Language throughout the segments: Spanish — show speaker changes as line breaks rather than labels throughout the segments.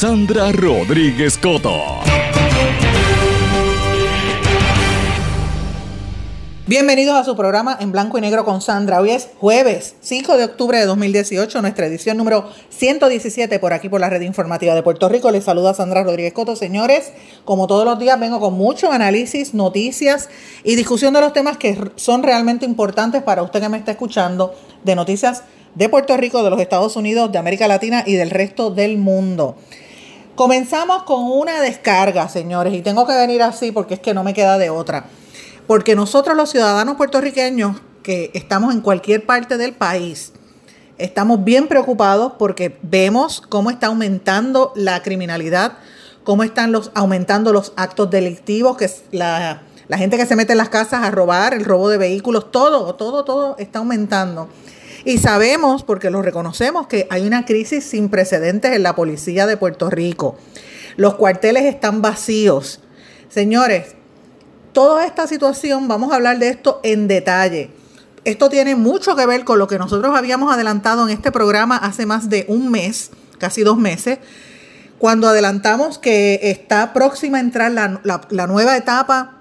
Sandra Rodríguez Coto.
Bienvenidos a su programa en blanco y negro con Sandra. Hoy es jueves 5 de octubre de 2018, nuestra edición número 117 por aquí por la red informativa de Puerto Rico. Les saluda Sandra Rodríguez Coto. Señores, como todos los días vengo con mucho análisis, noticias y discusión de los temas que son realmente importantes para usted que me está escuchando, de noticias de Puerto Rico, de los Estados Unidos, de América Latina y del resto del mundo. Comenzamos con una descarga, señores, y tengo que venir así porque es que no me queda de otra porque nosotros los ciudadanos puertorriqueños que estamos en cualquier parte del país, estamos bien preocupados porque vemos cómo está aumentando la criminalidad, cómo están los, aumentando los actos delictivos, que la, gente que se mete en las casas a robar, el robo de vehículos, todo, todo, todo está aumentando. Y sabemos, porque lo reconocemos, que hay una crisis sin precedentes en la policía de Puerto Rico. Los cuarteles están vacíos. Señores, toda esta situación, vamos a hablar de esto en detalle. Esto tiene mucho que ver con lo que nosotros habíamos adelantado en este programa hace más de un mes, casi dos meses, cuando adelantamos que está próxima a entrar la, nueva etapa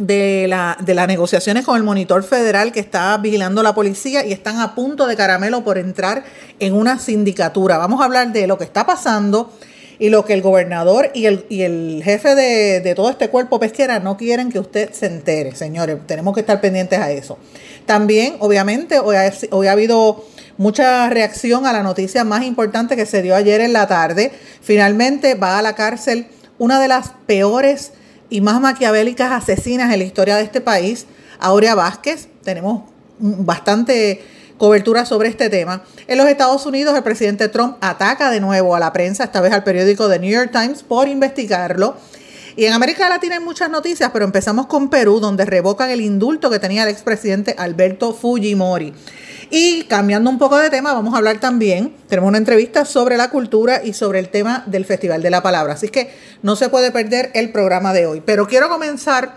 de, la, de las negociaciones con el monitor federal que está vigilando la policía y están a punto de caramelo por entrar en una sindicatura. Vamos a hablar de lo que está pasando y lo que el gobernador y el, y el jefe de, todo este cuerpo pesquera no quieren que usted se entere, señores. Tenemos que estar pendientes a eso. También, obviamente, hoy ha, hoy ha habido mucha reacción a la noticia más importante que se dio ayer en la tarde. Finalmente va a la cárcel una de las peores y más maquiavélicas asesinas en la historia de este país, Aurea Vázquez. Tenemos bastante cobertura sobre este tema. En los Estados Unidos, el presidente Trump ataca de nuevo a la prensa, esta vez al periódico The New York Times, por investigarlo. Y en América Latina hay muchas noticias, pero empezamos con Perú, donde revocan el indulto que tenía el expresidente Alberto Fujimori. Y cambiando un poco de tema, vamos a hablar también, tenemos una entrevista sobre la cultura y sobre el tema del Festival de la Palabra. Así que no se puede perder el programa de hoy. Pero quiero comenzar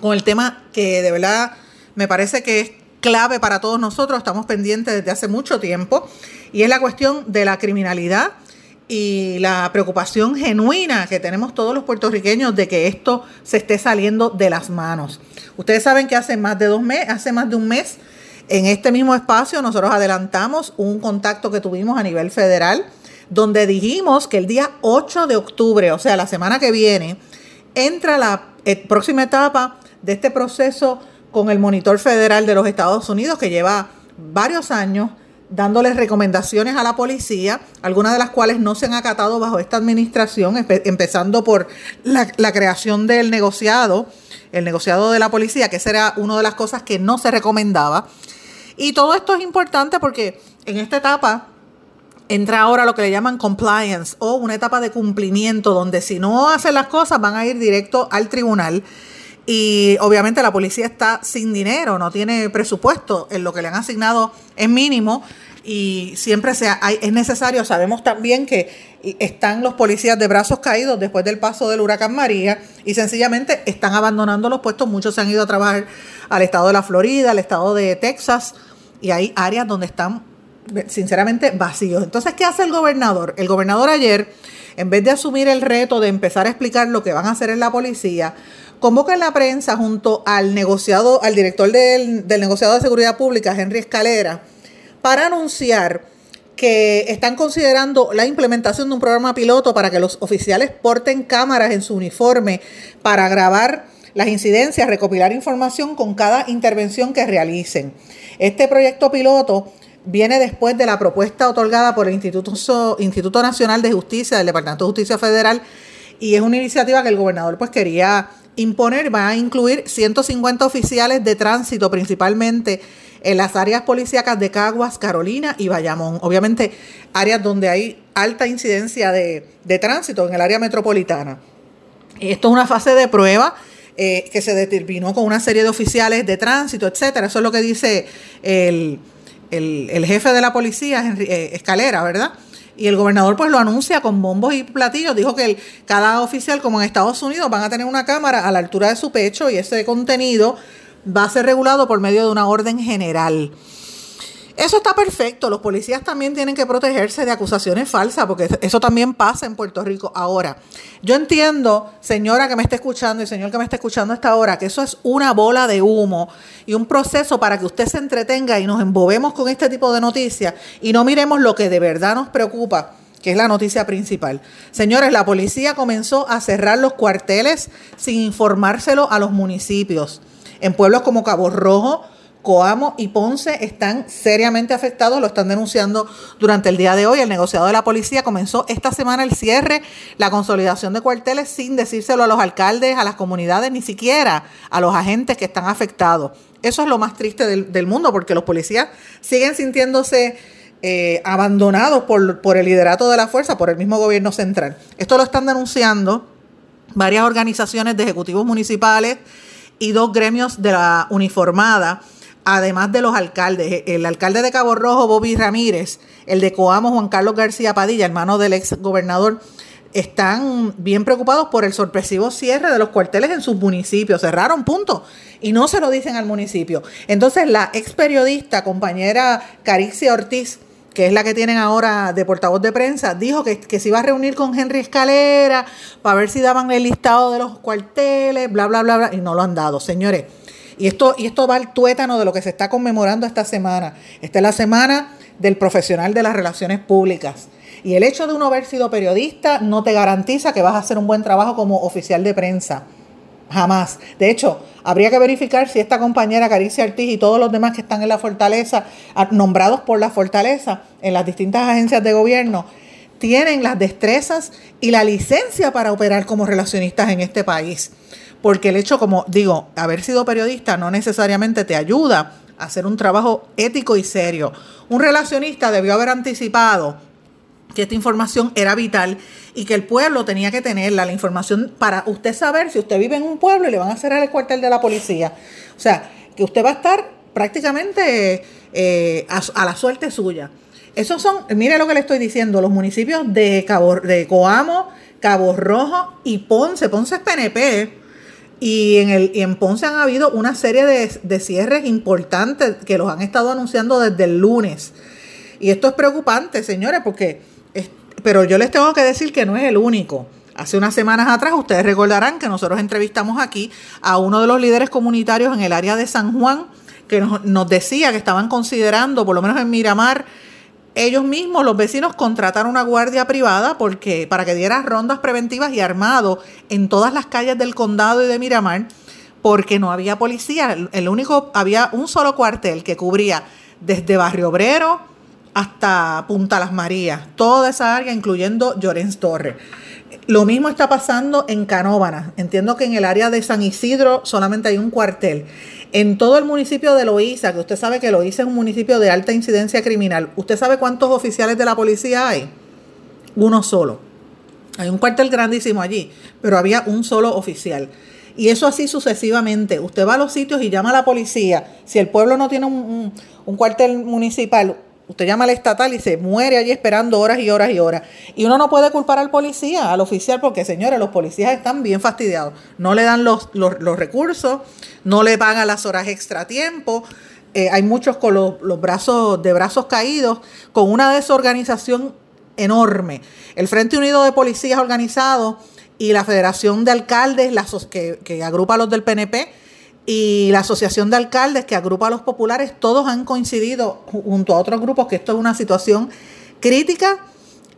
con el tema que de verdad me parece que es clave para todos nosotros, estamos pendientes desde hace mucho tiempo, y es la cuestión de la criminalidad y la preocupación genuina que tenemos todos los puertorriqueños de que esto se esté saliendo de las manos. Ustedes saben que hace más de dos meses, hace más de un mes, en este mismo espacio nosotros adelantamos un contacto que tuvimos a nivel federal, donde dijimos que el día 8 de octubre, o sea, la semana que viene, entra la eh, próxima etapa de este proceso con el monitor federal de los Estados Unidos que lleva varios años dándoles recomendaciones a la policía, algunas de las cuales no se han acatado bajo esta administración, empezando por la, creación del negociado, el negociado de la policía, que esa era una de las cosas que no se recomendaba. Y todo esto es importante porque en esta etapa entra ahora lo que le llaman compliance o una etapa de cumplimiento, donde si no hacen las cosas van a ir directo al tribunal y obviamente la policía está sin dinero, no tiene presupuesto, en lo que le han asignado es mínimo y siempre sea, es necesario, sabemos también que están los policías de brazos caídos después del paso del huracán María y sencillamente están abandonando los puestos, muchos se han ido a trabajar al estado de la Florida, al estado de Texas y hay áreas donde están sinceramente vacíos. Entonces, ¿qué hace el gobernador? El gobernador ayer, en vez de asumir el reto de empezar a explicar lo que van a hacer en la policía, convoca en la prensa junto al negociado, al director del, del negociado de seguridad pública, Henry Escalera, para anunciar que están considerando la implementación de un programa piloto para que los oficiales porten cámaras en su uniforme para grabar las incidencias, recopilar información con cada intervención que realicen. Este proyecto piloto viene después de la propuesta otorgada por el Instituto, Instituto Nacional de Justicia del Departamento de Justicia Federal y es una iniciativa que el gobernador pues quería imponer, va a incluir 150 oficiales de tránsito principalmente en las áreas policíacas de Caguas, Carolina y Bayamón. Obviamente áreas donde hay alta incidencia de, de tránsito en el área metropolitana. Esto es una fase de prueba eh, que se determinó con una serie de oficiales de tránsito, etcétera. Eso es lo que dice el, jefe de la policía, eh, Escalera, ¿verdad? Y el gobernador pues lo anuncia con bombos y platillos. Dijo que cada oficial, como en Estados Unidos, van a tener una cámara a la altura de su pecho y ese contenido va a ser regulado por medio de una orden general. Eso está perfecto. Los policías también tienen que protegerse de acusaciones falsas, porque eso también pasa en Puerto Rico. Ahora, yo entiendo, señora que me está escuchando y señor que me está escuchando hasta ahora, que eso es una bola de humo y un proceso para que usted se entretenga y nos embobemos con este tipo de noticias y no miremos lo que de verdad nos preocupa que es la noticia principal. Señores, la policía comenzó a cerrar los cuarteles sin informárselo a los municipios. En pueblos como Cabo Rojo, Coamo y Ponce están seriamente afectados, lo están denunciando durante el día de hoy. El negociado de la policía comenzó esta semana el cierre, la consolidación de cuarteles sin decírselo a los alcaldes, a las comunidades, ni siquiera a los agentes que están afectados. Eso es lo más triste del, mundo porque los policías siguen sintiéndose eh, abandonados por, por el liderato de la fuerza, por el mismo gobierno central. Esto lo están denunciando varias organizaciones de ejecutivos municipales y dos gremios de la uniformada además de los alcaldes, el alcalde de Cabo Rojo, Bobby Ramírez, el de Coamo, Juan Carlos García Padilla, hermano del ex gobernador, están bien preocupados por el sorpresivo cierre de los cuarteles en sus municipios. Cerraron, punto. Y no se lo dicen al municipio. Entonces, la ex periodista, compañera Caricia Ortiz, que es la que tienen ahora de portavoz de prensa, dijo que, que, se iba a reunir con Henry Escalera para ver si daban el listado de los cuarteles, bla, bla, bla, bla, y no lo han dado. Señores, y esto, y esto va al tuétano de lo que se está conmemorando esta semana. Esta es la semana del profesional de las relaciones públicas. Y el hecho de uno haber sido periodista no te garantiza que vas a hacer un buen trabajo como oficial de prensa. Jamás. De hecho, habría que verificar si esta compañera Caricia Ortiz y todos los demás que están en la fortaleza, nombrados por la fortaleza en las distintas agencias de gobierno, tienen las destrezas y la licencia para operar como relacionistas en este país porque el hecho, como digo, haber sido periodista no necesariamente te ayuda a hacer un trabajo ético y serio. Un relacionista debió haber anticipado que esta información era vital y que el pueblo tenía que tenerla, la información para usted saber si usted vive en un pueblo y le van a cerrar el cuartel de la policía. O sea, que usted va a estar prácticamente eh, a, la suerte suya. Esos son, mire lo que le estoy diciendo, los municipios de, Cabo, de Coamo, Cabo Rojo y Ponce. Ponce es PNP y en, el, en Ponce han habido una serie de, cierres importantes que los han estado anunciando desde el lunes. Y esto es preocupante, señores, porque, pero yo les tengo que decir que no es el único. Hace unas semanas atrás ustedes recordarán que nosotros entrevistamos aquí a uno de los líderes comunitarios en el área de San Juan que nos, nos decía que estaban considerando, por lo menos en Miramar, ellos mismos, los vecinos, contrataron una guardia privada porque, para que diera rondas preventivas y armado en todas las calles del condado y de Miramar, porque no había policía. El único, había un solo cuartel que cubría desde Barrio Obrero hasta Punta Las Marías, toda esa área, incluyendo Llorens Torre. Lo mismo está pasando en Canóvanas. Entiendo que en el área de San Isidro solamente hay un cuartel. En todo el municipio de Loíza, que usted sabe que Loíza es un municipio de alta incidencia criminal, ¿usted sabe cuántos oficiales de la policía hay? Uno solo. Hay un cuartel grandísimo allí, pero había un solo oficial. Y eso así sucesivamente. Usted va a los sitios y llama a la policía. Si el pueblo no tiene un, un cuartel municipal, Usted llama al estatal y se muere allí esperando horas y horas y horas. Y uno no puede culpar al policía, al oficial, porque señores, los policías están bien fastidiados. No le dan los, los, recursos, no le pagan las horas extra tiempo. eh, hay muchos con los, brazos de brazos caídos, con una desorganización enorme. El Frente Unido de Policías Organizados y la Federación de Alcaldes, la, que, que agrupa a los del PNP, y la Asociación de Alcaldes, que agrupa a los populares, todos han coincidido junto a otros grupos que esto es una situación crítica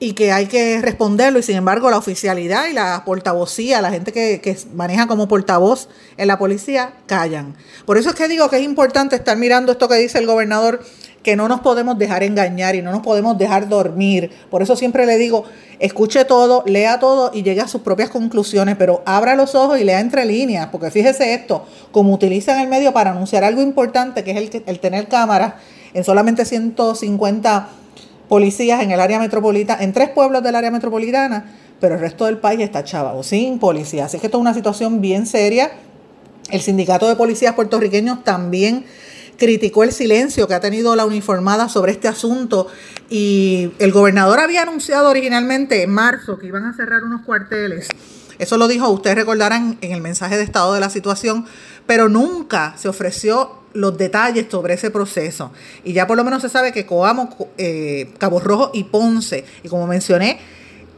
y que hay que responderlo y sin embargo la oficialidad y la portavocía, la gente que, maneja como portavoz en la policía, callan. Por eso es que digo que es importante estar mirando esto que dice el gobernador, que no nos podemos dejar engañar y no nos podemos dejar dormir. Por eso siempre le digo, escuche todo, lea todo y llegue a sus propias conclusiones, pero abra los ojos y lea entre líneas, porque fíjese esto, como utilizan el medio para anunciar algo importante, que es el, el tener cámaras en solamente 150 policías en el área metropolitana, en tres pueblos del área metropolitana, pero el resto del país está chavo, sin policía. Así que esto es una situación bien seria. El sindicato de policías puertorriqueños también criticó el silencio que ha tenido la uniformada sobre este asunto y el gobernador había anunciado originalmente en marzo que iban a cerrar unos cuarteles. Eso lo dijo, ustedes recordarán en el mensaje de estado de la situación, pero nunca se ofreció los detalles sobre ese proceso. Y ya por lo menos se sabe que Coamo, eh, Cabo Rojo y Ponce, y como mencioné,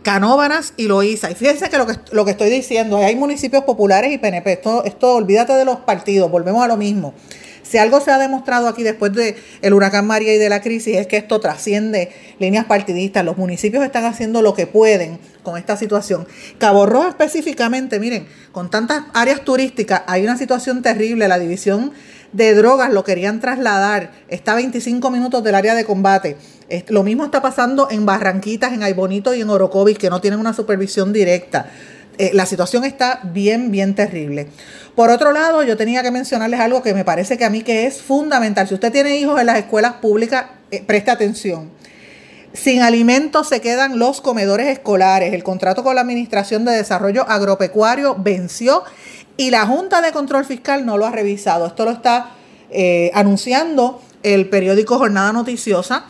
Canóbanas y Loíza. Y fíjense que lo que, lo que estoy diciendo, hay municipios populares y PNP. Esto, esto, olvídate de los partidos, volvemos a lo mismo. Si algo se ha demostrado aquí después del el huracán María y de la crisis es que esto trasciende líneas partidistas. Los municipios están haciendo lo que pueden con esta situación. Cabo Rojo específicamente, miren, con tantas áreas turísticas hay una situación terrible. La división de drogas lo querían trasladar. Está a 25 minutos del área de combate. Lo mismo está pasando en Barranquitas, en Aybonito y en Orocovis, que no tienen una supervisión directa. Eh, la situación está bien, bien terrible. Por otro lado, yo tenía que mencionarles algo que me parece que a mí que es fundamental. Si usted tiene hijos en las escuelas públicas, eh, preste atención. Sin alimentos se quedan los comedores escolares. El contrato con la Administración de Desarrollo Agropecuario venció y la Junta de Control Fiscal no lo ha revisado. Esto lo está eh, anunciando el periódico Jornada Noticiosa,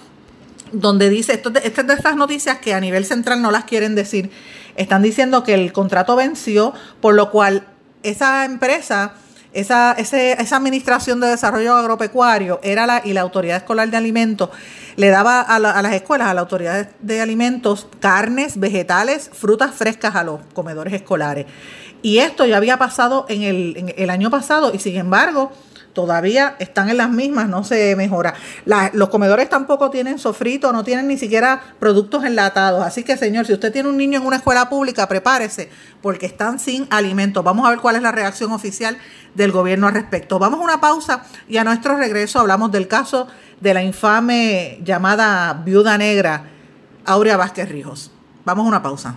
donde dice, esto, de estas noticias que a nivel central no las quieren decir, están diciendo que el contrato venció, por lo cual esa empresa, esa, esa administración de desarrollo agropecuario era la, y la autoridad escolar de alimentos le daba a, las escuelas, a la autoridad de alimentos, carnes, vegetales, frutas frescas a los comedores escolares. Y esto ya había pasado en el año pasado y sin embargo todavía están en las mismas, no se mejora. los comedores tampoco tienen sofrito, no tienen ni siquiera productos enlatados. Así que, señor, si usted tiene un niño en una escuela pública, prepárese, porque están sin alimentos. Vamos a ver cuál es la reacción oficial del gobierno al respecto. Vamos a una pausa y a nuestro regreso hablamos del caso de la infame llamada viuda negra, Aurea Vázquez Rijos. Vamos a una pausa.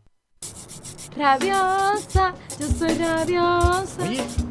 Rabiosa, yo soy rabiosa.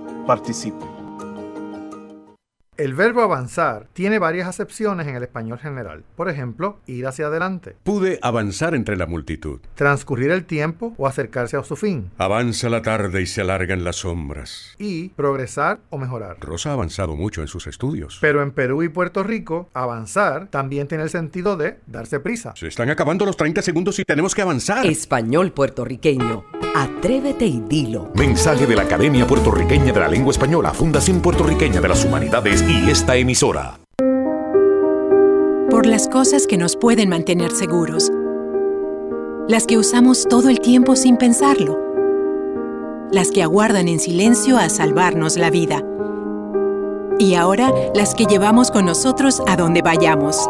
Participe.
El verbo avanzar tiene varias acepciones en el español general. Por ejemplo, ir hacia adelante.
Pude avanzar entre la multitud.
Transcurrir el tiempo o acercarse a su fin.
Avanza la tarde y se alargan las sombras.
Y progresar o mejorar.
Rosa ha avanzado mucho en sus estudios.
Pero en Perú y Puerto Rico, avanzar también tiene el sentido de darse prisa.
Se están acabando los 30 segundos y tenemos que avanzar.
Español puertorriqueño. Atrévete y dilo.
Mensaje de la Academia Puertorriqueña de la Lengua Española, Fundación Puertorriqueña de las Humanidades y esta emisora.
Por las cosas que nos pueden mantener seguros. Las que usamos todo el tiempo sin pensarlo. Las que aguardan en silencio a salvarnos la vida. Y ahora las que llevamos con nosotros a donde vayamos.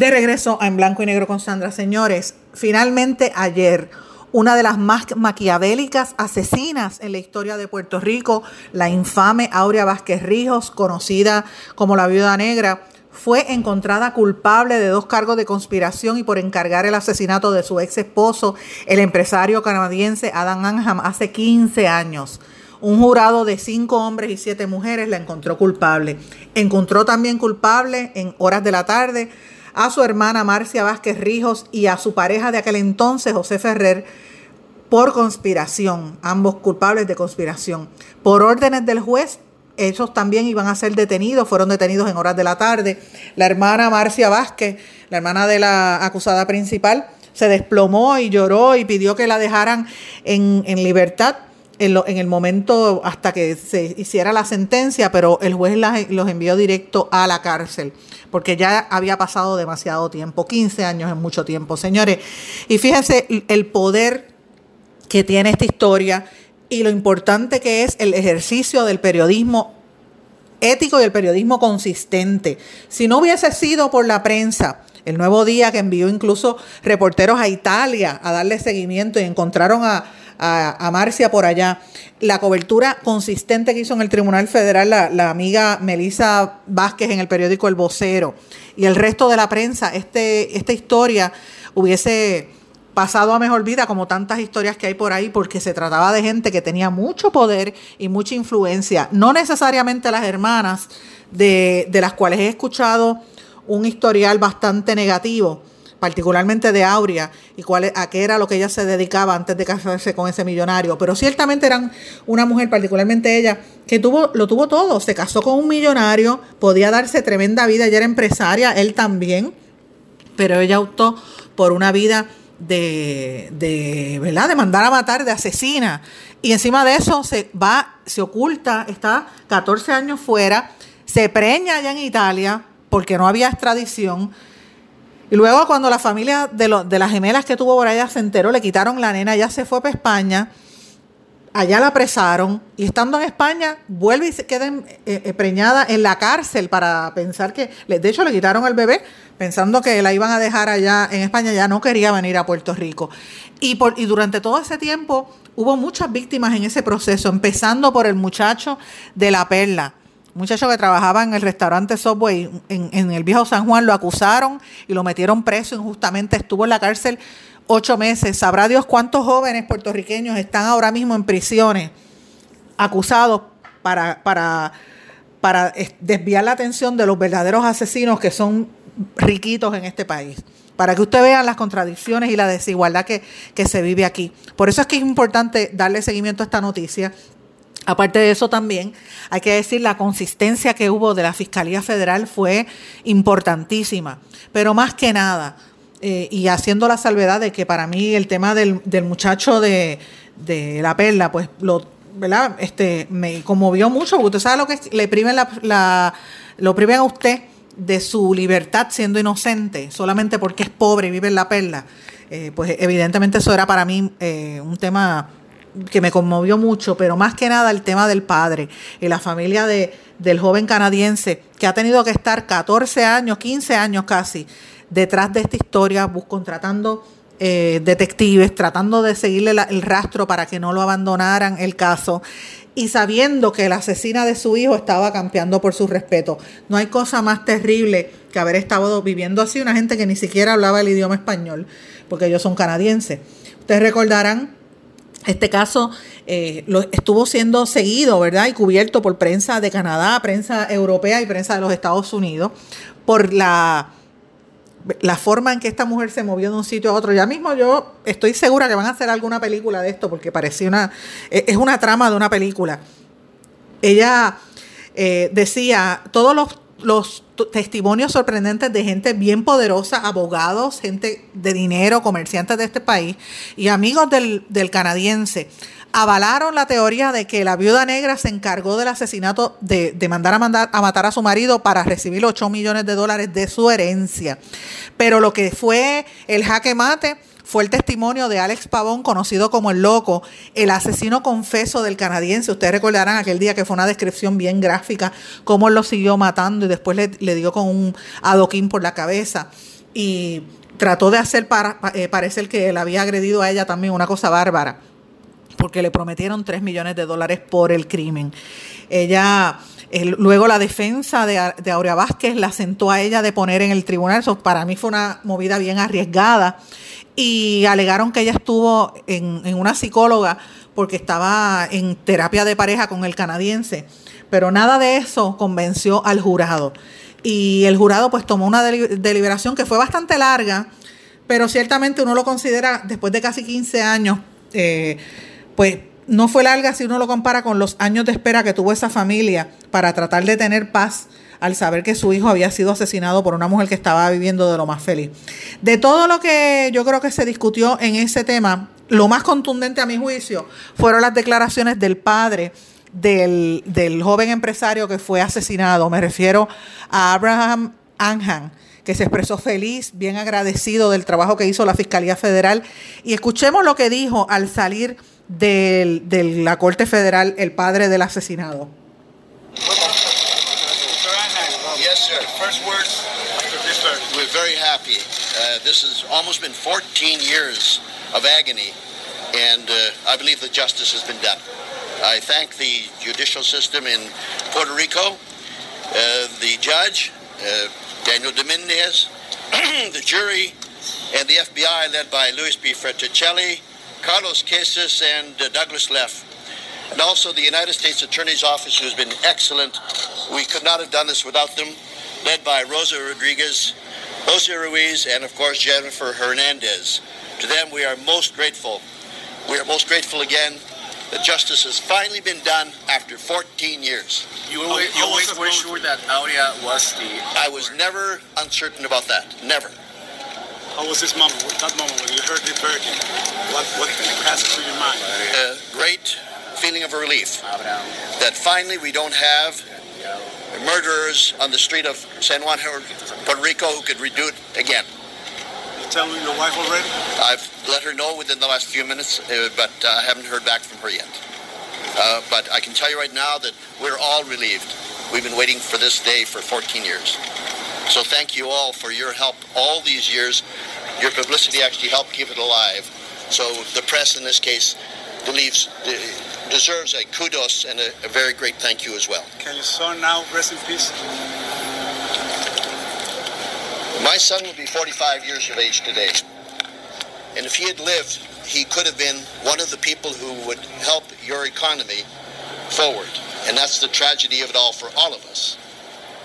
De regreso En Blanco y Negro con Sandra. Señores, finalmente ayer, una de las más maquiavélicas asesinas en la historia de Puerto Rico, la infame Aurea Vázquez Rijos, conocida como la Viuda Negra, fue encontrada culpable de dos cargos de conspiración y por encargar el asesinato de su ex esposo, el empresario canadiense Adam Anham, hace 15 años. Un jurado de cinco hombres y siete mujeres la encontró culpable. Encontró también culpable en horas de la tarde a su hermana Marcia Vázquez Rijos y a su pareja de aquel entonces, José Ferrer, por conspiración, ambos culpables de conspiración. Por órdenes del juez, ellos también iban a ser detenidos, fueron detenidos en horas de la tarde. La hermana Marcia Vázquez, la hermana de la acusada principal, se desplomó y lloró y pidió que la dejaran en, en libertad en, lo, en, el momento hasta que se hiciera la sentencia, pero el juez los envió directo a la cárcel, porque ya había pasado demasiado tiempo, 15 años es mucho tiempo, señores. Y fíjense el poder que tiene esta historia y lo importante que es el ejercicio del periodismo ético y el periodismo consistente. Si no hubiese sido por la prensa, el nuevo día que envió incluso reporteros a Italia a darle seguimiento y encontraron a, a, a, Marcia por allá. La cobertura consistente que hizo en el Tribunal Federal la, la, amiga Melisa Vázquez en el periódico El Vocero y el resto de la prensa, este, esta historia hubiese pasado a mejor vida como tantas historias que hay por ahí porque se trataba de gente que tenía mucho poder y mucha influencia, no necesariamente las hermanas de, de las cuales he escuchado un historial bastante negativo, particularmente de Aurea, y cuál, a qué era lo que ella se dedicaba antes de casarse con ese millonario. Pero ciertamente eran una mujer, particularmente ella, que tuvo, lo tuvo todo. Se casó con un millonario, podía darse tremenda vida, ella era empresaria, él también, pero ella optó por una vida de, de, ¿verdad? de mandar a matar, de asesina. Y encima de eso se va, se oculta, está 14 años fuera, se preña allá en Italia porque no había extradición. Y luego cuando la familia de, las gemelas que tuvo por allá se enteró, le quitaron la nena, ya se fue para España, allá la apresaron y estando en España vuelve y se queda eh, preñada en la cárcel para pensar que, de hecho le quitaron al bebé pensando que la iban a dejar allá en España, ya no quería venir a Puerto Rico. Y, por, y durante todo ese tiempo hubo muchas víctimas en ese proceso, empezando por el muchacho de la perla muchacho que trabajaba en el restaurante Subway en, el viejo San Juan, lo acusaron y lo metieron preso injustamente, estuvo en la cárcel ocho meses. Sabrá Dios cuántos jóvenes puertorriqueños están ahora mismo en prisiones acusados para, para, para desviar la atención de los verdaderos asesinos que son riquitos en este país. Para que usted vea las contradicciones y la desigualdad que, que se vive aquí. Por eso es que es importante darle seguimiento a esta noticia Aparte de eso también, hay que decir, la consistencia que hubo de la Fiscalía Federal fue importantísima, pero más que nada, eh, y haciendo la salvedad de que para mí el tema del, muchacho de, la perla, pues lo, ¿verdad? Este, me conmovió mucho, porque usted sabe lo que le priven la, lo a usted de su libertad siendo inocente, solamente porque es pobre y vive en la perla. Eh, pues evidentemente eso era para mí eh, un tema que me conmovió mucho, pero más que nada el tema del padre y la familia de, del joven canadiense que ha tenido que estar 14 años, 15 años casi detrás de esta historia, contratando eh, detectives, tratando de seguirle el rastro para que no lo abandonaran el caso y sabiendo que la asesina de su hijo estaba campeando por su respeto. No hay cosa más terrible que haber estado viviendo así una gente que ni siquiera hablaba el idioma español, porque ellos son canadienses. Ustedes recordarán este caso eh, lo, estuvo siendo seguido, ¿verdad? Y cubierto por prensa de Canadá, prensa europea y prensa de los Estados Unidos, por la, la forma en que esta mujer se movió de un sitio a otro. Ya mismo yo estoy segura que van a hacer alguna película de esto, porque parecía una, es una trama de una película. Ella eh, decía, todos los los testimonios sorprendentes de gente bien poderosa, abogados, gente de dinero, comerciantes de este país y amigos del, canadiense, avalaron la teoría de que la viuda negra se encargó del asesinato, de, de mandar, a mandar a matar a su marido para recibir 8 millones de dólares de su herencia. Pero lo que fue el jaque mate fue el testimonio de Alex Pavón, conocido como el loco, el asesino confeso del canadiense. Ustedes recordarán aquel día que fue una descripción bien gráfica, cómo lo siguió matando y después le, dio con un adoquín por la cabeza. Y trató de hacer para, eh, parecer que él había agredido a ella también, una cosa bárbara, porque le prometieron 3 millones de dólares por el crimen. Ella el, luego la defensa de, de, Aurea Vázquez la sentó a ella de poner en el tribunal. Eso para mí fue una movida bien arriesgada y alegaron que ella estuvo en, en, una psicóloga porque estaba en terapia de pareja con el canadiense, pero nada de eso convenció al jurado. Y el jurado pues tomó una deliberación que fue bastante larga, pero ciertamente uno lo considera después de casi 15 años, eh, pues no fue larga si uno lo compara con los años de espera que tuvo esa familia para tratar de tener paz al saber que su hijo había sido asesinado por una mujer que estaba viviendo de lo más feliz. De todo lo que yo creo que se discutió en ese tema, lo más contundente a mi juicio fueron las declaraciones del padre del, del joven empresario que fue asesinado. Me refiero a Abraham Anhan que se expresó feliz, bien agradecido del trabajo que hizo la Fiscalía Federal. Y escuchemos lo que dijo al salir de, la Corte Federal el padre del asesinado.
This has almost been 14 years of agony, and uh, I believe that justice has been done. I thank the judicial system in Puerto Rico, uh, the judge, uh, Daniel Dominguez, the jury, and the FBI led by Luis B. Freticelli, Carlos Casas, and Douglas Leff and also the United States Attorney's Office, who's been excellent. We could not have done this without them led by Rosa Rodriguez, Jose Ruiz, and of course Jennifer Hernandez. To them, we are most grateful. We are most grateful again that justice has finally been done after 14 years.
You, always, you always were sure that Aurea was the.
I was never uncertain about that. Never.
How was this moment, that moment when you heard the verdict? What, what passed through your mind?
A great feeling of relief that finally we don't have murderers on the street of San Juan, Puerto Rico, who could redo it again.
You telling your wife already?
I've let her know within the last few minutes, uh, but uh, I haven't heard back from her yet. Uh, but I can tell you right now that we're all relieved. We've been waiting for this day for 14 years. So thank you all for your help all these years. Your publicity actually helped keep it alive. So the press in this case believes deserves a kudos and a, a, very great thank you as well.
Can your son now rest in peace?
My son will be 45 years of age today. And if he had lived, he could have been one of the people who would help your economy forward. And that's the tragedy of it all for all of us.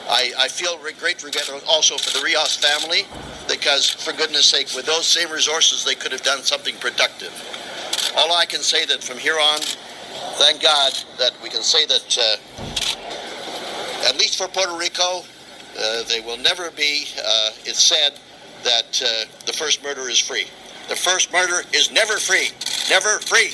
I, I feel great regret also for the Rios family because, for goodness sake, with those same resources, they could have done something productive. All I can say that from here on, thank God that we can say that, uh, at least for Puerto Rico, uh, they will never be, uh, it's said that uh, the first murder is free. The first murder is never free. Never free.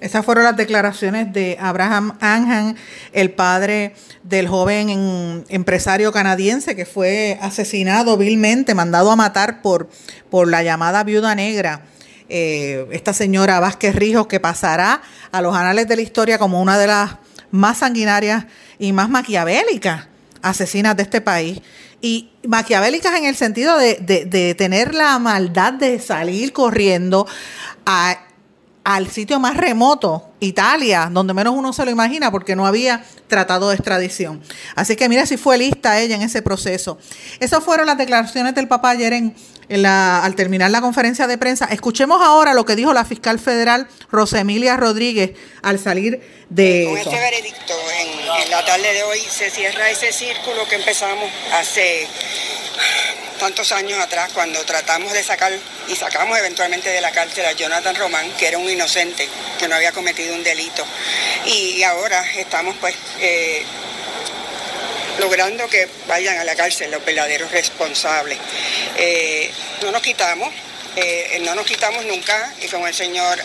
Esas fueron las declaraciones de Abraham Anhan, el padre del joven empresario canadiense que fue asesinado vilmente, mandado a matar por, por la llamada viuda negra. Eh, esta señora Vázquez Rijos, que pasará a los anales de la historia como una de las más sanguinarias y más maquiavélicas asesinas de este país. Y maquiavélicas en el sentido de, de, de tener la maldad de salir corriendo a al sitio más remoto, Italia, donde menos uno se lo imagina porque no había tratado de extradición. Así que mira si fue lista ella en ese proceso. Esas fueron las declaraciones del papá ayer en, la, al terminar la conferencia de prensa. Escuchemos ahora lo que dijo la fiscal federal Rosemilia Rodríguez al salir de...
Con este veredicto, en, en la tarde de hoy se cierra ese círculo que empezamos hace tantos años atrás cuando tratamos de sacar y sacamos eventualmente de la cárcel a Jonathan Román, que era un inocente, que no había cometido un delito. Y ahora estamos pues eh, logrando que vayan a la cárcel los verdaderos responsables. Eh, no nos quitamos, eh, no nos quitamos nunca, y con el señor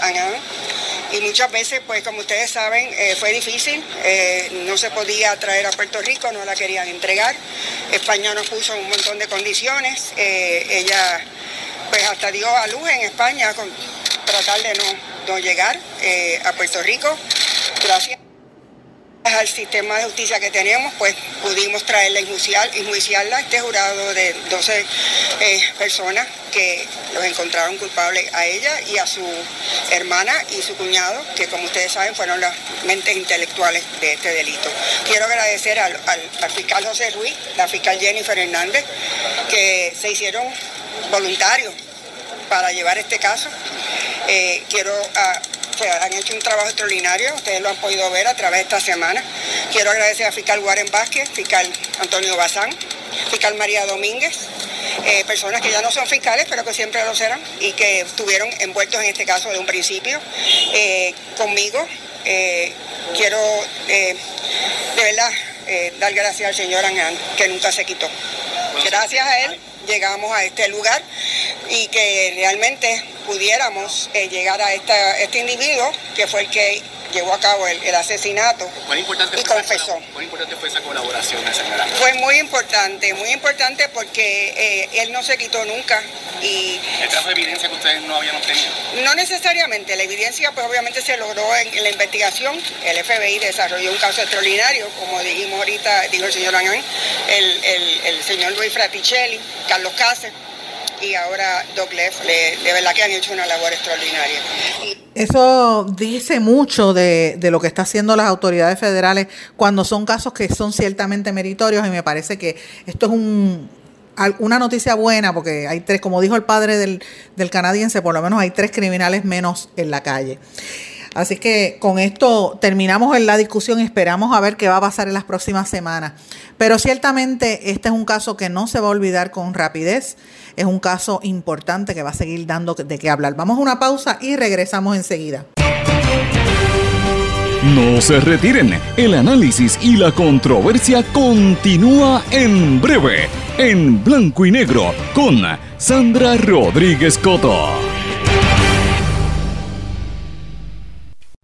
y muchas veces, pues como ustedes saben, eh, fue difícil, eh, no se podía traer a Puerto Rico, no la querían entregar. España nos puso un montón de condiciones, ella pues hasta dio a luz en España con tratar de no, no llegar a Puerto Rico. Gracias al sistema de justicia que tenemos, pues pudimos traerla y enjuiciarla, este jurado de 12 eh, personas que los encontraron culpables a ella y a su hermana y su cuñado, que como ustedes saben fueron las mentes intelectuales de este delito. Quiero agradecer al, fiscal José Ruiz, la fiscal Jennifer Hernández, que se hicieron voluntarios para llevar este caso. Eh, quiero a, han hecho un trabajo extraordinario, ustedes lo han podido ver a través de esta semana. Quiero agradecer a fiscal Warren Vázquez, fiscal Antonio Bazán, fiscal María Domínguez, eh, personas que ya no son fiscales, pero que siempre lo serán y que estuvieron envueltos en este caso de un principio eh, conmigo. Eh, quiero de verdad dar gracias al señor Angán, que nunca se quitó. Gracias a él llegamos a este lugar y que realmente pudiéramos eh, llegar a este individuo que fue el que llevó a cabo el, asesinato y confesó.
¿Cuán importante fue esa colaboración, señora?
Fue muy importante, muy importante porque eh, él no se quitó nunca. Y
¿El trajo de evidencia que ustedes no habían obtenido?
No necesariamente, la evidencia pues obviamente se logró en, la investigación, el FBI desarrolló un caso extraordinario, como dijimos ahorita, dijo el señor Angán, el, el señor Luis Fraticelli, Carlos Cáceres y ahora Doc Leff, de verdad que han hecho una labor extraordinaria.
Eso dice mucho de, de, lo que están haciendo las autoridades federales cuando son casos que son ciertamente meritorios y me parece que esto es un, una noticia buena porque hay tres, como dijo el padre del, del canadiense, por lo menos hay tres criminales menos en la calle. Así que con esto terminamos en la discusión y esperamos a ver qué va a pasar en las próximas semanas. Pero ciertamente este es un caso que no se va a olvidar con rapidez. Es un caso importante que va a seguir dando de qué hablar. Vamos a una pausa y regresamos enseguida.
No se retiren, el análisis y la controversia continúa en breve, en blanco y negro, con Sandra Rodríguez Coto.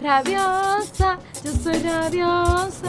Rabiosa, yo soy rabiosa.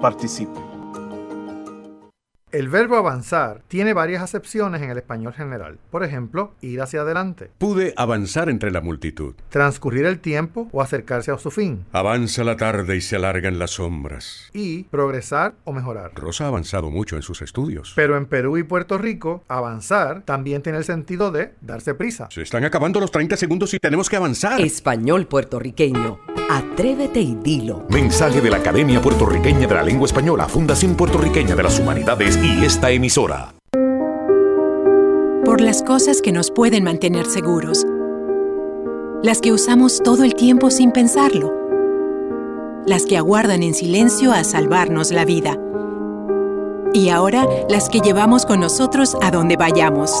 Participe.
El verbo avanzar tiene varias acepciones en el español general. Por ejemplo, ir hacia adelante.
Pude avanzar entre la multitud.
Transcurrir el tiempo o acercarse a su fin.
Avanza la tarde y se alargan las sombras.
Y progresar o mejorar.
Rosa ha avanzado mucho en sus estudios.
Pero en Perú y Puerto Rico, avanzar también tiene el sentido de darse prisa.
Se están acabando los 30 segundos y tenemos que avanzar.
Español puertorriqueño. Atrévete y dilo.
Mensaje de la Academia Puertorriqueña de la Lengua Española, Fundación Puertorriqueña de las Humanidades y esta emisora.
Por las cosas que nos pueden mantener seguros. Las que usamos todo el tiempo sin pensarlo. Las que aguardan en silencio a salvarnos la vida. Y ahora las que llevamos con nosotros a donde vayamos.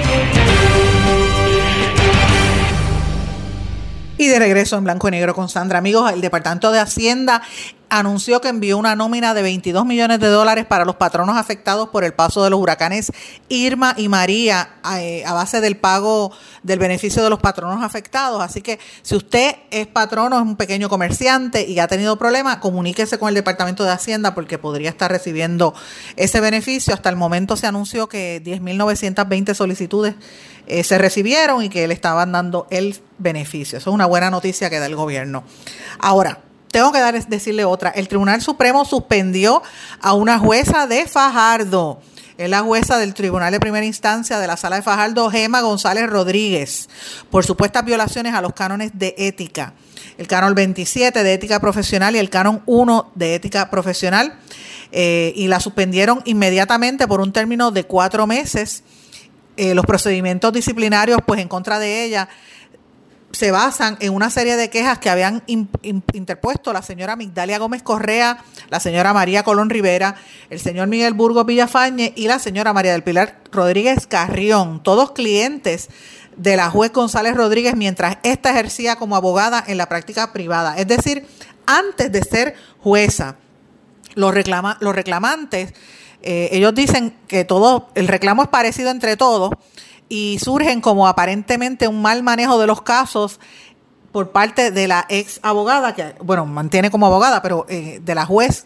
Y de regreso en blanco y negro con Sandra. Amigos, el Departamento de Hacienda anunció que envió una nómina de 22 millones de dólares para los patronos afectados por el paso de los huracanes Irma y María eh, a, base del pago del beneficio de los patronos afectados. Así que si usted es patrono, es un pequeño comerciante y ha tenido problemas, comuníquese con el Departamento de Hacienda porque podría estar recibiendo ese beneficio. Hasta el momento se anunció que 10.920 solicitudes eh, se recibieron y que le estaban dando el beneficio. Eso es una buena noticia que da el gobierno. Ahora, tengo que dar, decirle otra. El Tribunal Supremo suspendió a una jueza de Fajardo. Es la jueza del Tribunal de Primera Instancia de la Sala de Fajardo, Gema González Rodríguez, por supuestas violaciones a los cánones de ética. El canon 27 de ética profesional y el canon 1 de ética profesional. Eh, y la suspendieron inmediatamente por un término de cuatro meses. Eh, los procedimientos disciplinarios, pues en contra de ella, se basan en una serie de quejas que habían interpuesto la señora Migdalia Gómez Correa, la señora María Colón Rivera, el señor Miguel Burgos Villafañe y la señora María del Pilar Rodríguez Carrión, todos clientes de la juez González Rodríguez mientras ésta ejercía como abogada en la práctica privada. Es decir, antes de ser jueza, los, reclama, los reclamantes, eh, ellos dicen que todo, el reclamo es parecido entre todos y surgen como aparentemente un mal manejo de los casos por parte de la ex abogada, que bueno, mantiene como abogada, pero eh, de la juez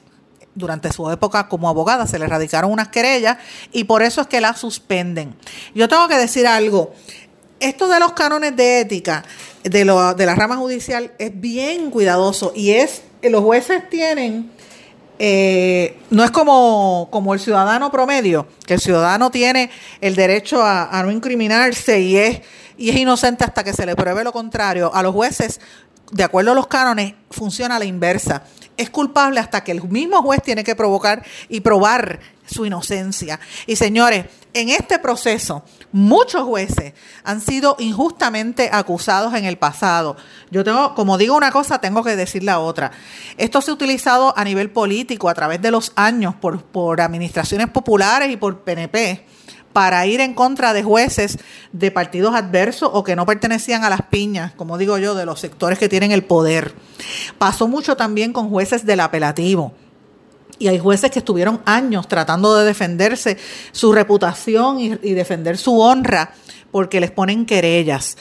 durante su época como abogada se le radicaron unas querellas y por eso es que la suspenden. Yo tengo que decir algo, esto de los cánones de ética de, lo, de la rama judicial es bien cuidadoso y es los jueces tienen eh, no es como, como el ciudadano promedio, que el ciudadano tiene el derecho a, no incriminarse y es, y es inocente hasta que se le pruebe lo contrario. A los jueces, de acuerdo a los cánones, funciona a la inversa. Es culpable hasta que el mismo juez tiene que provocar y probar su inocencia. Y señores, en este proceso, muchos jueces han sido injustamente acusados en el pasado. Yo tengo, como digo una cosa, tengo que decir la otra. Esto se ha utilizado a nivel político a través de los años por, por administraciones populares y por PNP para ir en contra de jueces de partidos adversos o que no pertenecían a las piñas, como digo yo, de los sectores que tienen el poder. Pasó mucho también con jueces del apelativo y hay jueces que estuvieron años tratando de defenderse su reputación y, defender su honra porque les ponen querellas.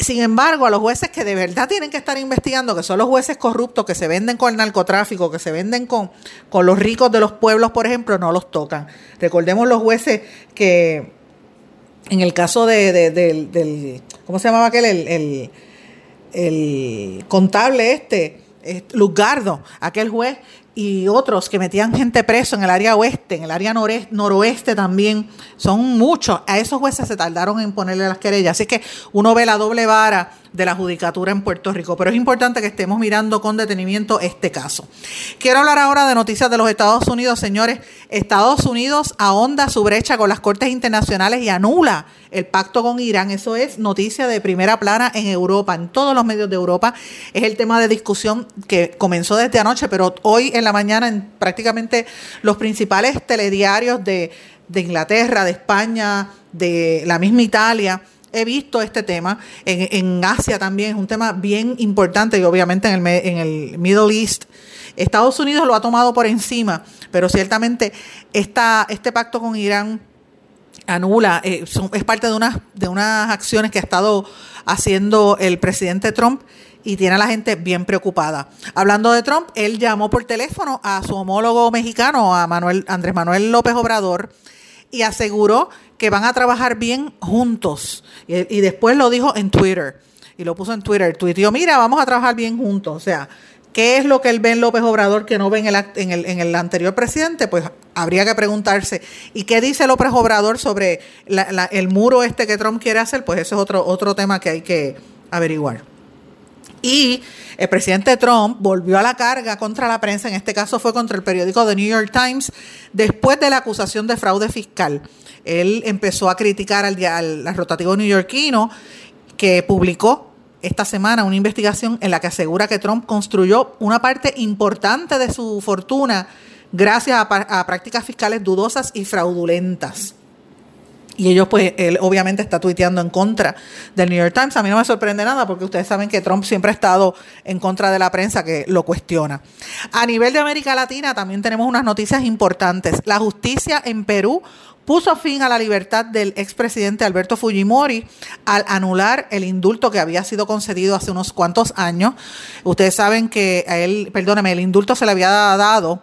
Sin embargo, a los jueces que de verdad tienen que estar investigando, que son los jueces corruptos que se venden con el narcotráfico, que se venden con, con los ricos de los pueblos, por ejemplo, no los tocan. Recordemos los jueces que, en el caso de, de- del, del- ¿cómo se llamaba aquel? El, el, el contable este, eh, Luzgardo, aquel juez, y otros que metían gente preso en el área oeste, en el área nores- noroeste también, son muchos. A esos jueces se tardaron en ponerle las querellas. Así que uno ve la doble vara de la judicatura en Puerto Rico. Pero es importante que estemos mirando con detenimiento este caso. Quiero hablar ahora de noticias de los Estados Unidos, señores. Estados Unidos ahonda su brecha con las cortes internacionales y anula el pacto con Irán. Eso es noticia de primera plana en Europa, en todos los medios de Europa. Es el tema de discusión que comenzó desde anoche, pero hoy en la mañana en prácticamente los principales telediarios de, de Inglaterra, de España, de la misma Italia. He visto este tema en, Asia también, es un tema bien importante y obviamente en el, en el Middle East. Estados Unidos lo ha tomado por encima, pero ciertamente esta, este pacto con Irán anula, eh, es parte de unas, de unas acciones que ha estado haciendo el presidente Trump y tiene a la gente bien preocupada. Hablando de Trump, él llamó por teléfono a su homólogo mexicano, a Manuel, Andrés Manuel López Obrador, y aseguró que van a trabajar bien juntos. Y, y después lo dijo en Twitter. Y lo puso en Twitter. Tuiteó, mira, vamos a trabajar bien juntos. O sea, ¿qué es lo que él ve en López Obrador que no ve en el, en el, en el anterior presidente? Pues habría que preguntarse. ¿Y qué dice López Obrador sobre la- la- el muro este que Trump quiere hacer? Pues ese es otro, otro tema que hay que averiguar. Y el presidente Trump volvió a la carga contra la prensa, en este caso fue contra el periódico The New York Times, después de la acusación de fraude fiscal. Él empezó a criticar al, al, rotativo neoyorquino que publicó esta semana una investigación en la que asegura que Trump construyó una parte importante de su fortuna gracias a prácticas fiscales dudosas y fraudulentas. Y ellos, pues, él obviamente está tuiteando en contra del New York Times. A mí no me sorprende nada porque ustedes saben que Trump siempre ha estado en contra de la prensa que lo cuestiona. A nivel de América Latina también tenemos unas noticias importantes. La justicia en Perú puso fin a la libertad del expresidente Alberto Fujimori al anular el indulto que había sido concedido hace unos cuantos años. Ustedes saben que a él, perdóneme, el indulto se le había dado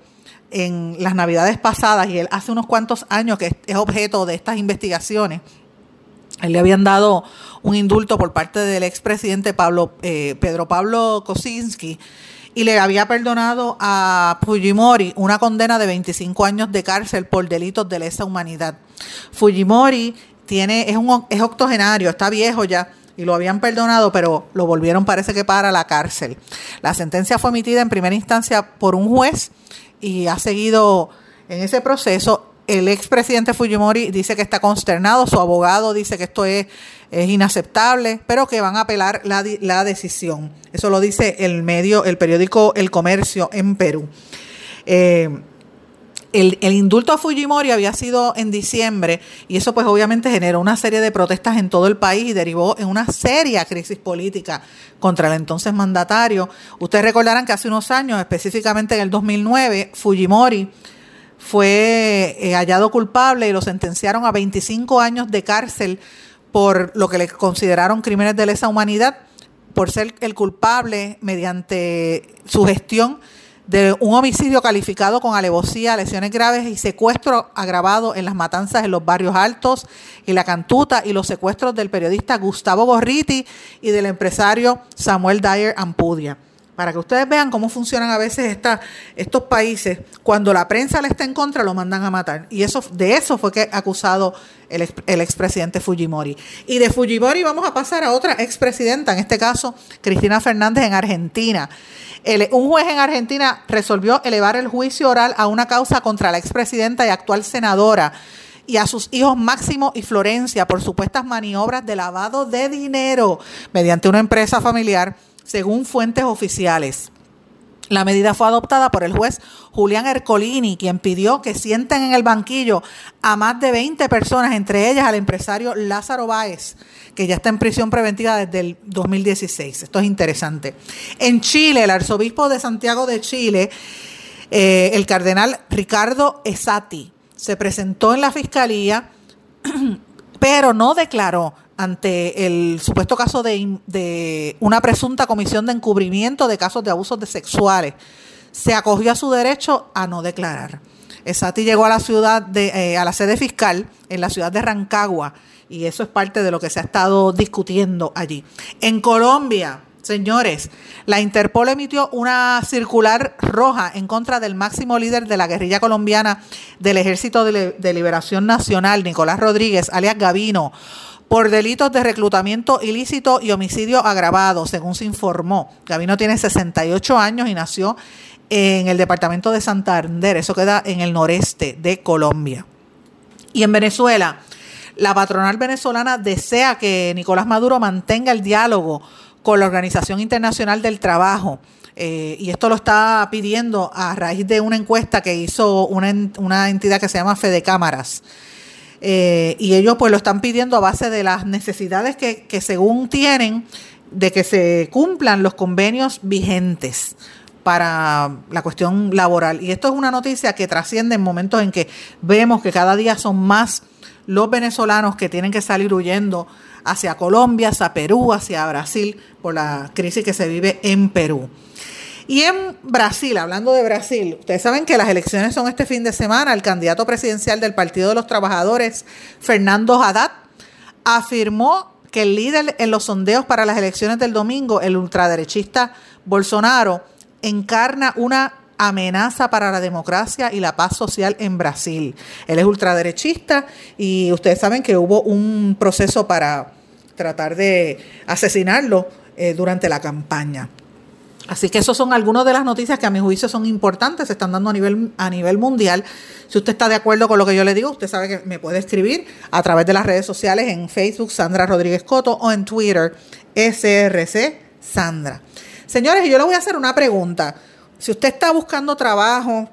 en las navidades pasadas y él hace unos cuantos años que es objeto de estas investigaciones. Él le habían dado un indulto por parte del expresidente Pablo, eh, Pedro Pablo Kosinski y le había perdonado a Fujimori una condena de 25 años de cárcel por delitos de lesa humanidad. Fujimori tiene, es, un, es octogenario, está viejo ya y lo habían perdonado, pero lo volvieron parece que para la cárcel. La sentencia fue emitida en primera instancia por un juez y ha seguido en ese proceso. El expresidente Fujimori dice que está consternado, su abogado dice que esto es, es inaceptable, pero que van a apelar la, la decisión. Eso lo dice el medio, el periódico El Comercio en Perú. Eh, el, indulto a Fujimori había sido en diciembre y eso pues obviamente generó una serie de protestas en todo el país y derivó en una seria crisis política contra el entonces mandatario. Ustedes recordarán que hace unos años, específicamente en el 2009, Fujimori fue eh, hallado culpable y lo sentenciaron a 25 años de cárcel por lo que le consideraron crímenes de lesa humanidad, por ser el culpable mediante su gestión de un homicidio calificado con alevosía, lesiones graves y secuestro agravado en las matanzas en los barrios altos y la cantuta y los secuestros del periodista Gustavo Gorriti y del empresario Samuel Dyer Ampudia. Para que ustedes vean cómo funcionan a veces estos países, cuando la prensa le está en contra, lo mandan a matar. Y eso, de eso fue que acusado el expresidente Fujimori. Y de Fujimori vamos a pasar a otra expresidenta, en este caso Cristina Fernández en Argentina. El- un juez en Argentina resolvió elevar el juicio oral a una causa contra la expresidenta y actual senadora y a sus hijos Máximo y Florencia por supuestas maniobras de lavado de dinero mediante una empresa familiar, según fuentes oficiales. La medida fue adoptada por el juez Julián Ercolini, quien pidió que sienten en el banquillo a más de 20 personas, entre ellas al empresario Lázaro Báez, que ya está en prisión preventiva desde el 2016. Esto es interesante. En Chile, el arzobispo de Santiago de Chile, eh, el cardenal Ricardo Esati, se presentó en la fiscalía pero no declaró ante el supuesto caso de, de una presunta comisión de encubrimiento de casos de abusos de sexuales. Se acogió a su derecho a no declarar. Sati llegó a la ciudad de, eh, a la sede fiscal en la ciudad de Rancagua y eso es parte de lo que se ha estado discutiendo allí. En Colombia, señores, la Interpol emitió una circular roja en contra del máximo líder de la guerrilla colombiana del Ejército de Liberación Nacional, Nicolás Rodríguez, alias Gavino por delitos de reclutamiento ilícito y homicidio agravado, según se informó. Gavino tiene 68 años y nació en el departamento de Santander, eso queda en el noreste de Colombia. Y en Venezuela, la patronal venezolana desea que Nicolás Maduro mantenga el diálogo con la Organización Internacional del Trabajo. Eh, y esto lo está pidiendo a raíz de una encuesta que hizo una, una entidad que se llama Fede Cámaras. Eh, y ellos pues lo están pidiendo a base de las necesidades que, que según tienen de que se cumplan los convenios vigentes para la cuestión laboral. Y esto es una noticia que trasciende en momentos en que vemos que cada día son más los venezolanos que tienen que salir huyendo hacia Colombia, hacia Perú, hacia Brasil, por la crisis que se vive en Perú. Y en Brasil, hablando de Brasil, ustedes saben que las elecciones son este fin de semana. El candidato presidencial del Partido de los Trabajadores, Fernando Haddad, afirmó que el líder en los sondeos para las elecciones del domingo, el ultraderechista Bolsonaro, encarna una amenaza para la democracia y la paz social en Brasil. Él es ultraderechista y ustedes saben que hubo un proceso para tratar de asesinarlo eh, durante la campaña. Así que esos son algunas de las noticias que a mi juicio son importantes, se están dando a nivel, a nivel mundial. Si usted está de acuerdo con lo que yo le digo, usted sabe que me puede escribir a través de las redes sociales en Facebook Sandra Rodríguez Coto o en Twitter SRC Sandra. Señores, yo le voy a hacer una pregunta. Si usted está buscando trabajo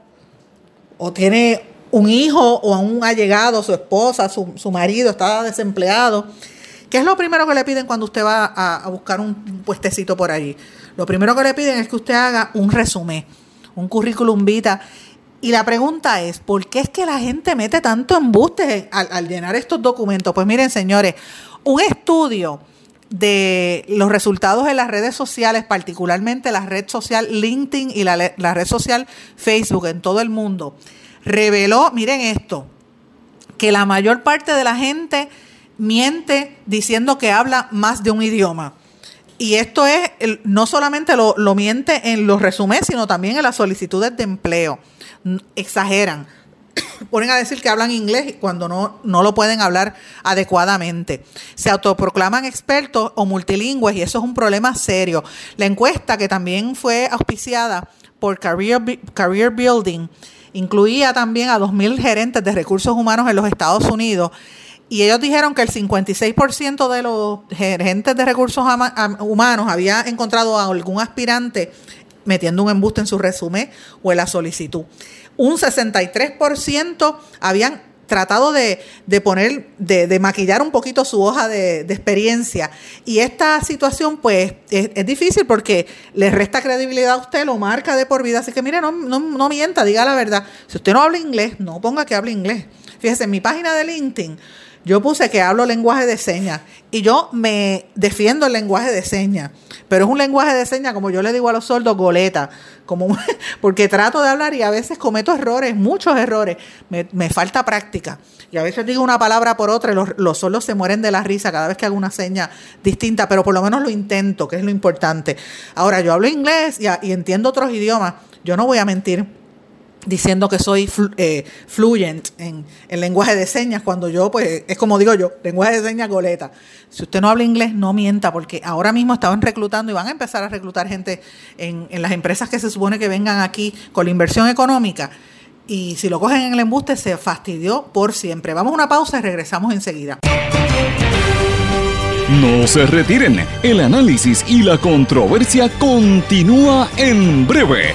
o tiene un hijo o un allegado, su esposa, su, marido está desempleado, ¿qué es lo primero que le piden cuando usted va a, buscar un puestecito por allí? Lo primero que le piden es que usted haga un resumen, un currículum vita. Y la pregunta es, ¿por qué es que la gente mete tanto embuste al, al llenar estos documentos? Pues miren, señores, un estudio de los resultados en las redes sociales, particularmente la red social LinkedIn y la, red social Facebook en todo el mundo, reveló, miren esto, que la mayor parte de la gente miente diciendo que habla más de un idioma. Y esto es, no solamente lo, miente en los resúmenes, sino también en las solicitudes de empleo. Exageran ponen a decir que hablan inglés cuando no, no lo pueden hablar adecuadamente. Se autoproclaman expertos o multilingües y eso es un problema serio. La encuesta, que también fue auspiciada por Career, Career Building, incluía también a 2.000 gerentes de recursos humanos en los Estados Unidos. Y ellos dijeron que el 56% de los gerentes de recursos humanos había encontrado a algún aspirante metiendo un embuste en su resumen o en la solicitud un 63% habían tratado de, poner, de, maquillar un poquito su hoja de, experiencia. Y esta situación, pues, es, difícil porque le resta credibilidad a usted, lo marca de por vida. Así que, mire, no, no, no mienta, diga la verdad. Si usted no habla inglés, no ponga que hable inglés. Fíjese, en mi página de LinkedIn, yo puse que hablo lenguaje de señas y yo me defiendo el lenguaje de señas, pero es un lenguaje de señas, como yo le digo a los sordos, goleta, como, porque trato de hablar y a veces cometo errores, muchos errores, me, falta práctica. Y a veces digo una palabra por otra y los, los sordos se mueren de la risa cada vez que hago una seña distinta, pero por lo menos lo intento, que es lo importante. Ahora, yo hablo inglés y entiendo otros idiomas, yo no voy a mentir diciendo que soy eh, fluent en, en, lenguaje de señas, cuando yo, pues, es como digo yo, lenguaje de señas goleta. Si usted no habla inglés, no mienta, porque ahora mismo estaban reclutando y van a empezar a reclutar gente en, en las empresas que se supone que vengan aquí con la inversión económica. Y si lo cogen en el embuste, se fastidió por siempre. Vamos a una pausa y regresamos enseguida.
No se retiren, el análisis y la controversia continúa en breve,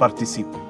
Participe.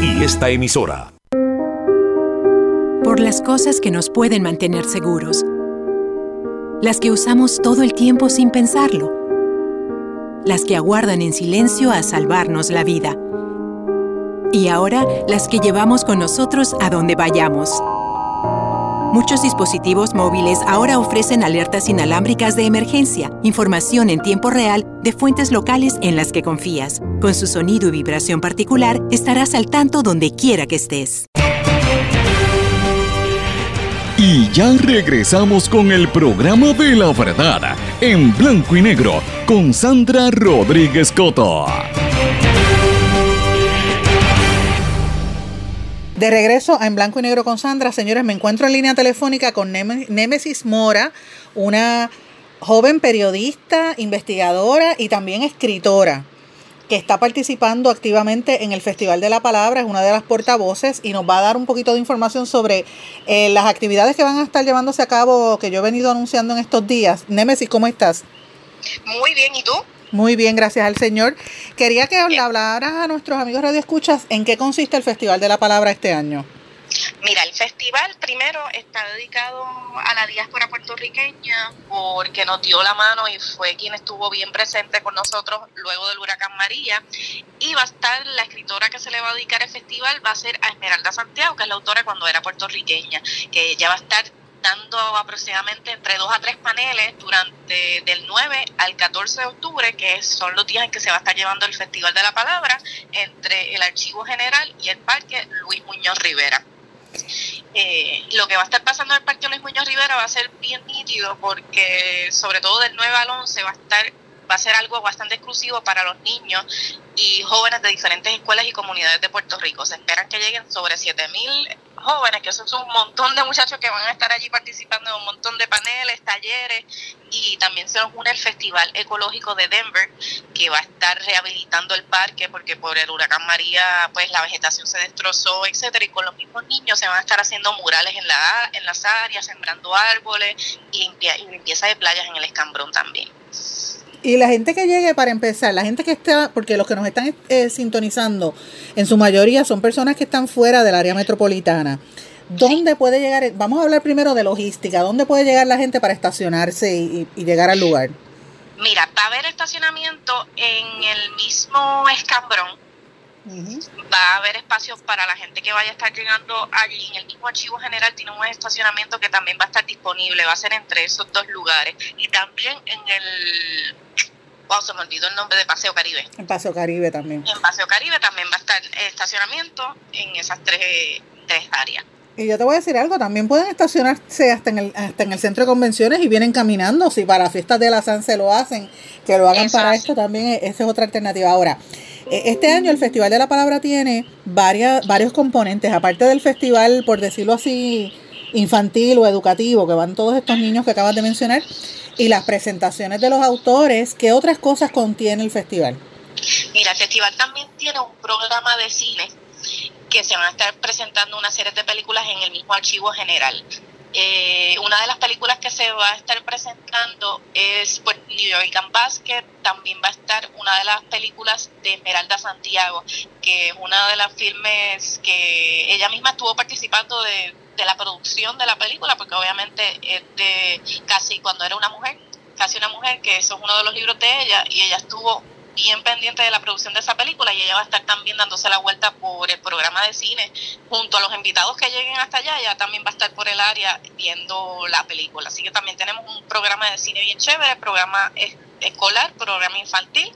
y esta emisora.
Por las cosas que nos pueden mantener seguros. Las que usamos todo el tiempo sin pensarlo. Las que aguardan en silencio a salvarnos la vida. Y ahora las que llevamos con nosotros a donde vayamos. Muchos dispositivos móviles ahora ofrecen alertas inalámbricas de emergencia, información en tiempo real de fuentes locales en las que confías. Con su sonido y vibración particular, estarás al tanto donde quiera que estés.
Y ya regresamos con el programa de la verdad, en blanco y negro, con Sandra Rodríguez Coto.
De regreso a En Blanco y Negro con Sandra, señores, me encuentro en línea telefónica con Némesis Mora, una joven periodista, investigadora y también escritora que está participando activamente en el Festival de la Palabra, es una de las portavoces y nos va a dar un poquito de información sobre eh, las actividades que van a estar llevándose a cabo, que yo he venido anunciando en estos días. Némesis, ¿cómo estás?
Muy bien, ¿y tú?
Muy bien, gracias al Señor. Quería que hablaras a nuestros amigos Radio Escuchas en qué consiste el Festival de la Palabra este año.
Mira, el festival primero está dedicado a la diáspora puertorriqueña porque nos dio la mano y fue quien estuvo bien presente con nosotros luego del huracán María. Y va a estar la escritora que se le va a dedicar el festival, va a ser a Esmeralda Santiago, que es la autora cuando era puertorriqueña, que ya va a estar dando aproximadamente entre dos a tres paneles durante del 9 al 14 de octubre, que son los días en que se va a estar llevando el Festival de la Palabra entre el Archivo General y el Parque Luis Muñoz Rivera. Eh, lo que va a estar pasando en el Parque Luis Muñoz Rivera va a ser bien nítido porque sobre todo del 9 al 11 va a estar va a ser algo bastante exclusivo para los niños y jóvenes de diferentes escuelas y comunidades de Puerto Rico. Se esperan que lleguen sobre 7.000 jóvenes, que eso es un montón de muchachos que van a estar allí participando en un montón de paneles, talleres y también se nos une el Festival Ecológico de Denver, que va a estar rehabilitando el parque porque por el huracán María pues la vegetación se destrozó, etcétera, y con los mismos niños se van a estar haciendo murales en, la, en las áreas, sembrando árboles y, limpieza de playas en el escambrón también.
Y la gente que llegue para empezar, la gente que está, porque los que nos están eh, sintonizando, en su mayoría son personas que están fuera del área metropolitana. ¿Dónde puede llegar? Vamos a hablar primero de logística. ¿Dónde puede llegar la gente para estacionarse y, llegar al lugar?
Mira, va a haber estacionamiento en el mismo escambrón. Va a haber espacios para la gente que vaya a estar llegando allí. En el mismo archivo general tiene un estacionamiento que también va a estar disponible. Va a ser entre esos dos lugares. Y también en el wow, se me olvidó el nombre de Paseo Caribe.
En Paseo Caribe también.
En Paseo Caribe también va a estar estacionamiento en esas tres, tres áreas.
Y yo te voy a decir algo, también pueden estacionarse hasta en el, hasta en el centro de convenciones y vienen caminando, si para fiestas de la San se lo hacen, que lo hagan para esto también, e, esa es otra alternativa. Ahora, este año el Festival de la Palabra tiene varias, varios componentes, aparte del festival, por decirlo así, infantil o educativo, que van todos estos niños que acabas de mencionar, y las presentaciones de los autores, ¿qué otras cosas contiene el festival?
Mira, el festival también tiene un programa de cine que se van a estar presentando una serie de películas en el mismo archivo general. Eh, una de las películas que se va a estar presentando es pues, New York Basket, también va a estar una de las películas de Esmeralda Santiago, que es una de las filmes que ella misma estuvo participando de, de la producción de la película, porque obviamente es de casi cuando era una mujer, casi una mujer, que eso es uno de los libros de ella, y ella estuvo bien pendiente de la producción de esa película y ella va a estar también dándose la vuelta por el programa de cine junto a los invitados que lleguen hasta allá, ella también va a estar por el área viendo la película. Así que también tenemos un programa de cine bien chévere, programa escolar, programa infantil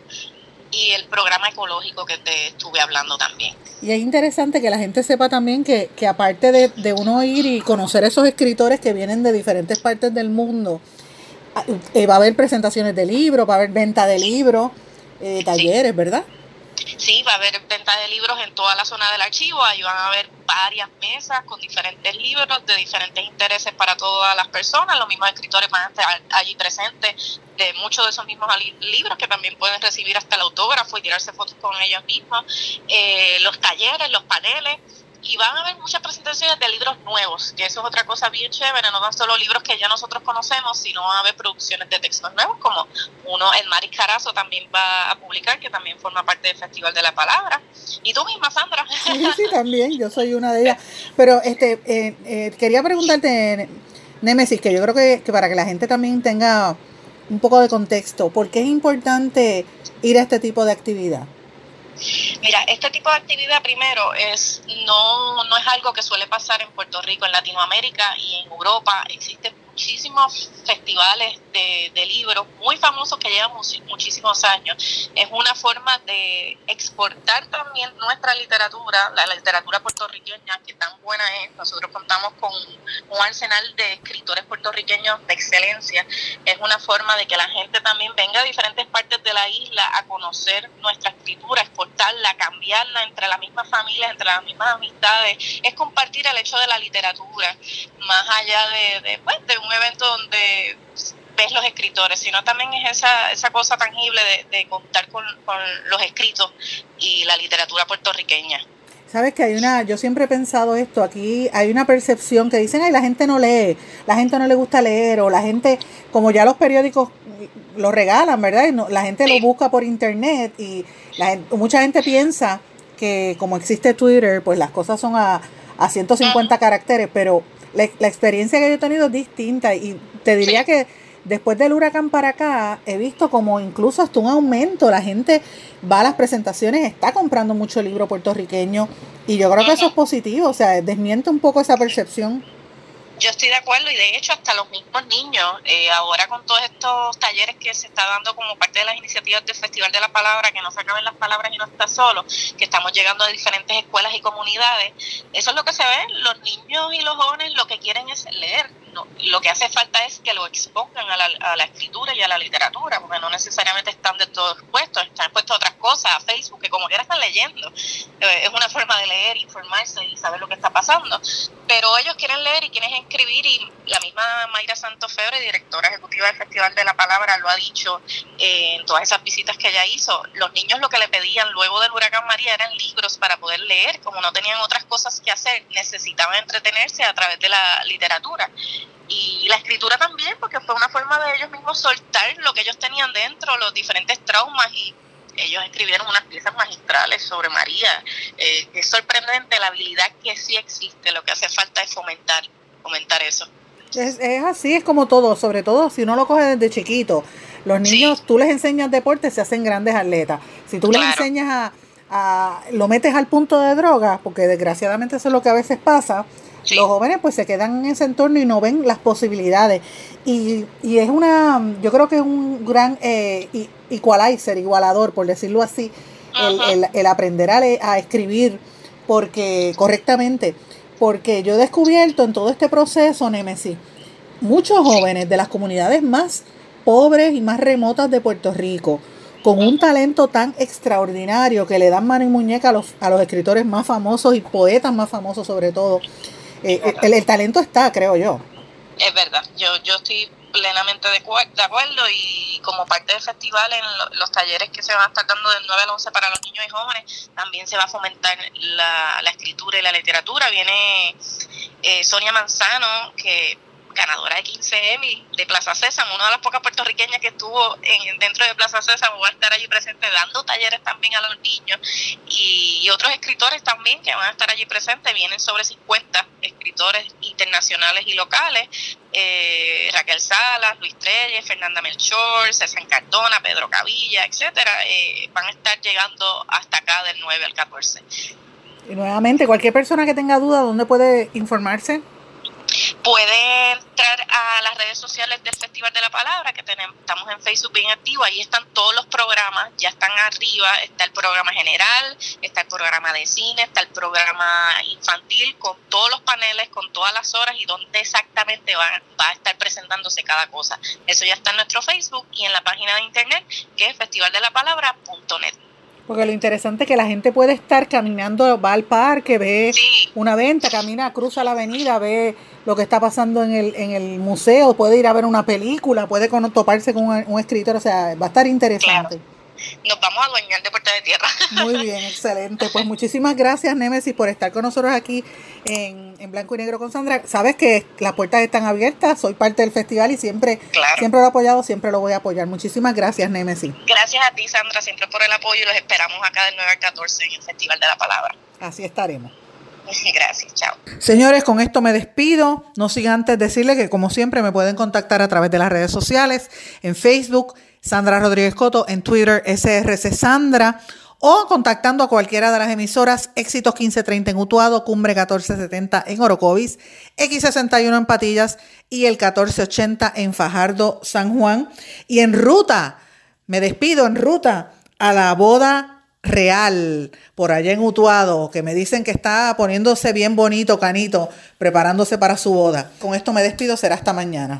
y el programa ecológico que te estuve hablando también.
Y es interesante que la gente sepa también que, que aparte de, de uno ir y conocer esos escritores que vienen de diferentes partes del mundo, ah, eh, va a haber presentaciones de libros, va a haber venta de libros eh, talleres, ¿verdad?
Sí, va a haber venta de libros en toda la zona del archivo, ahí van a haber varias mesas con diferentes libros de diferentes intereses para todas las personas, los mismos escritores van a estar allí presentes de muchos de esos mismos libros que también pueden recibir hasta el autógrafo y tirarse fotos con ellos mismos, eh, los talleres, los paneles, y van a haber muchas presentaciones de libros nuevos, que eso es otra cosa bien chévere, no tan solo libros que ya nosotros conocemos, sino van a haber producciones de textos nuevos, como uno, el Maris Carazo también va a publicar, que también forma parte del Festival de la Palabra, y tú misma, Sandra.
Sí, sí, también, yo soy una de ellas. Pero este eh, eh, quería preguntarte, Nemesis, que yo creo que, que para que la gente también tenga un poco de contexto, ¿por qué es importante ir a este tipo de actividad?
Mira, este tipo de actividad primero es no, no es algo que suele pasar en Puerto Rico, en Latinoamérica y en Europa. Existen muchísimos festivales de, de libros muy famosos que llevan muchísimos años. Es una forma de exportar también nuestra literatura, la, literatura puertorriqueña, que tan buena es. Nosotros contamos con un arsenal de escritores puertorriqueños de excelencia. Es una forma de que la gente también venga de diferentes partes de la isla a conocer nuestra escritura, exportarla, cambiarla entre las mismas familias, entre las mismas amistades. Es compartir el hecho de la literatura, más allá de, de, pues, de un evento donde ves los escritores, sino también es esa, esa cosa tangible de, contar con, los escritos y la literatura puertorriqueña.
Sabes que hay una, yo siempre he pensado esto, aquí hay una percepción que dicen, ay, la gente no lee, la gente no le gusta leer, o la gente, como ya los periódicos lo regalan, ¿verdad? Y la gente lo busca por internet y la mucha gente piensa que como existe Twitter, pues las cosas son a, a 150 caracteres, pero la, experiencia que yo he tenido es distinta y te diría que después del huracán para acá he visto como incluso hasta un aumento, la gente va a las presentaciones, está comprando mucho libro puertorriqueño y yo creo que eso es positivo, o sea, desmiente un poco esa percepción.
Yo estoy de acuerdo y de hecho hasta los mismos niños, eh, ahora con todos estos talleres que se está dando como parte de las iniciativas del Festival de la Palabra, que no se acaben las palabras y no está solo, que estamos llegando a diferentes escuelas y comunidades, eso es lo que se ve, los niños y los jóvenes lo que quieren es leer, lo que hace falta es que lo expongan a la, escritura y a la literatura, porque no necesariamente están de todos expuestos, están expuestos a otras cosas, a Facebook, que como quiera están leyendo. Eh, es una forma de leer, informarse y saber lo que está pasando. Pero ellos quieren leer y quieren escribir y la misma Mayra Santos Febre, directora ejecutiva del Festival de la Palabra, lo ha dicho eh, en todas esas visitas que ella hizo. Los niños lo que le pedían luego del huracán María eran libros para poder leer, como no tenían otras cosas que hacer, necesitaban entretenerse a través de la literatura. Y la escritura también, porque fue una forma de ellos mismos soltar lo que ellos tenían dentro, los diferentes traumas y ellos escribieron unas piezas magistrales sobre María. Eh, es sorprendente la habilidad que sí existe, lo que hace falta es fomentar, fomentar eso.
Es, es así, es como todo, sobre todo si uno lo coge desde chiquito. Los niños, tú les enseñas deporte, se hacen grandes atletas. Si tú les enseñas a, a, lo metes al punto de droga, porque desgraciadamente eso es lo que a veces pasa, los jóvenes pues se quedan en ese entorno y no ven las posibilidades. Y, y es una, yo creo que es un gran eh, equalizer, igualador, por decirlo así, el, el, aprender a, a escribir porque correctamente. Porque yo he descubierto en todo este proceso, Nemesis, muchos jóvenes de las comunidades más pobres y más remotas de Puerto Rico, con un talento tan extraordinario que le dan mano y muñeca a los, a los escritores más famosos y poetas más famosos sobre todo, eh, eh, el, talento está, creo yo.
Es verdad, yo, yo estoy plenamente de, de acuerdo y como parte del festival en los talleres que se van a estar dando del 9 al 11 para los niños y jóvenes, también se va a fomentar la, la escritura y la literatura. Viene eh, Sonia Manzano, que ganadora de 15 Emmy de Plaza César, una de las pocas puertorriqueñas que estuvo en, dentro de Plaza César, va a estar allí presente dando talleres también a los niños y, otros escritores también que van a estar allí presentes, vienen sobre 50 escritores internacionales y locales, eh, Raquel Salas, Luis Treyes, Fernanda Melchor, César Cardona, Pedro Cavilla, etcétera, eh, van a estar llegando hasta acá del 9 al 14.
Y nuevamente, cualquier persona que tenga duda, ¿dónde puede informarse?
Puede entrar a las redes sociales del Festival de la Palabra, que tenemos, estamos en Facebook bien activo, ahí están todos los programas, ya están arriba, está el programa general, está el programa de cine, está el programa infantil, con todos los paneles, con todas las horas y dónde exactamente va, va a estar presentándose cada cosa. Eso ya está en nuestro Facebook y en la página de internet, que es festivaldelapalabra.net.
Porque lo interesante es que la gente puede estar caminando, va al parque, ve una venta, camina, cruza la avenida, ve lo que está pasando en el, en el museo, puede ir a ver una película, puede toparse con un, escritor, o sea, va a estar interesante
nos vamos a adueñar de Puerta de Tierra.
Muy bien, excelente. Pues muchísimas gracias, Nemesis, por estar con nosotros aquí en, en, Blanco y Negro con Sandra. Sabes que las puertas están abiertas, soy parte del festival y siempre, siempre lo he apoyado, siempre lo voy a apoyar. Muchísimas gracias, Nemesis.
Gracias a ti, Sandra, siempre por el apoyo y los esperamos acá del 9 al 14 en el Festival de la Palabra.
Así estaremos.
Gracias, chao.
Señores, con esto me despido. No siga antes decirles que como siempre me pueden contactar a través de las redes sociales, en Facebook, Sandra Rodríguez Coto, en Twitter, SRC Sandra, o contactando a cualquiera de las emisoras Éxitos 1530 en Utuado, Cumbre 1470 en Orocovis, X61 en Patillas y el 1480 en Fajardo, San Juan. Y en ruta, me despido en ruta a la boda real por allá en Utuado, que me dicen que está poniéndose bien bonito, canito, preparándose para su boda. Con esto me despido, será hasta mañana.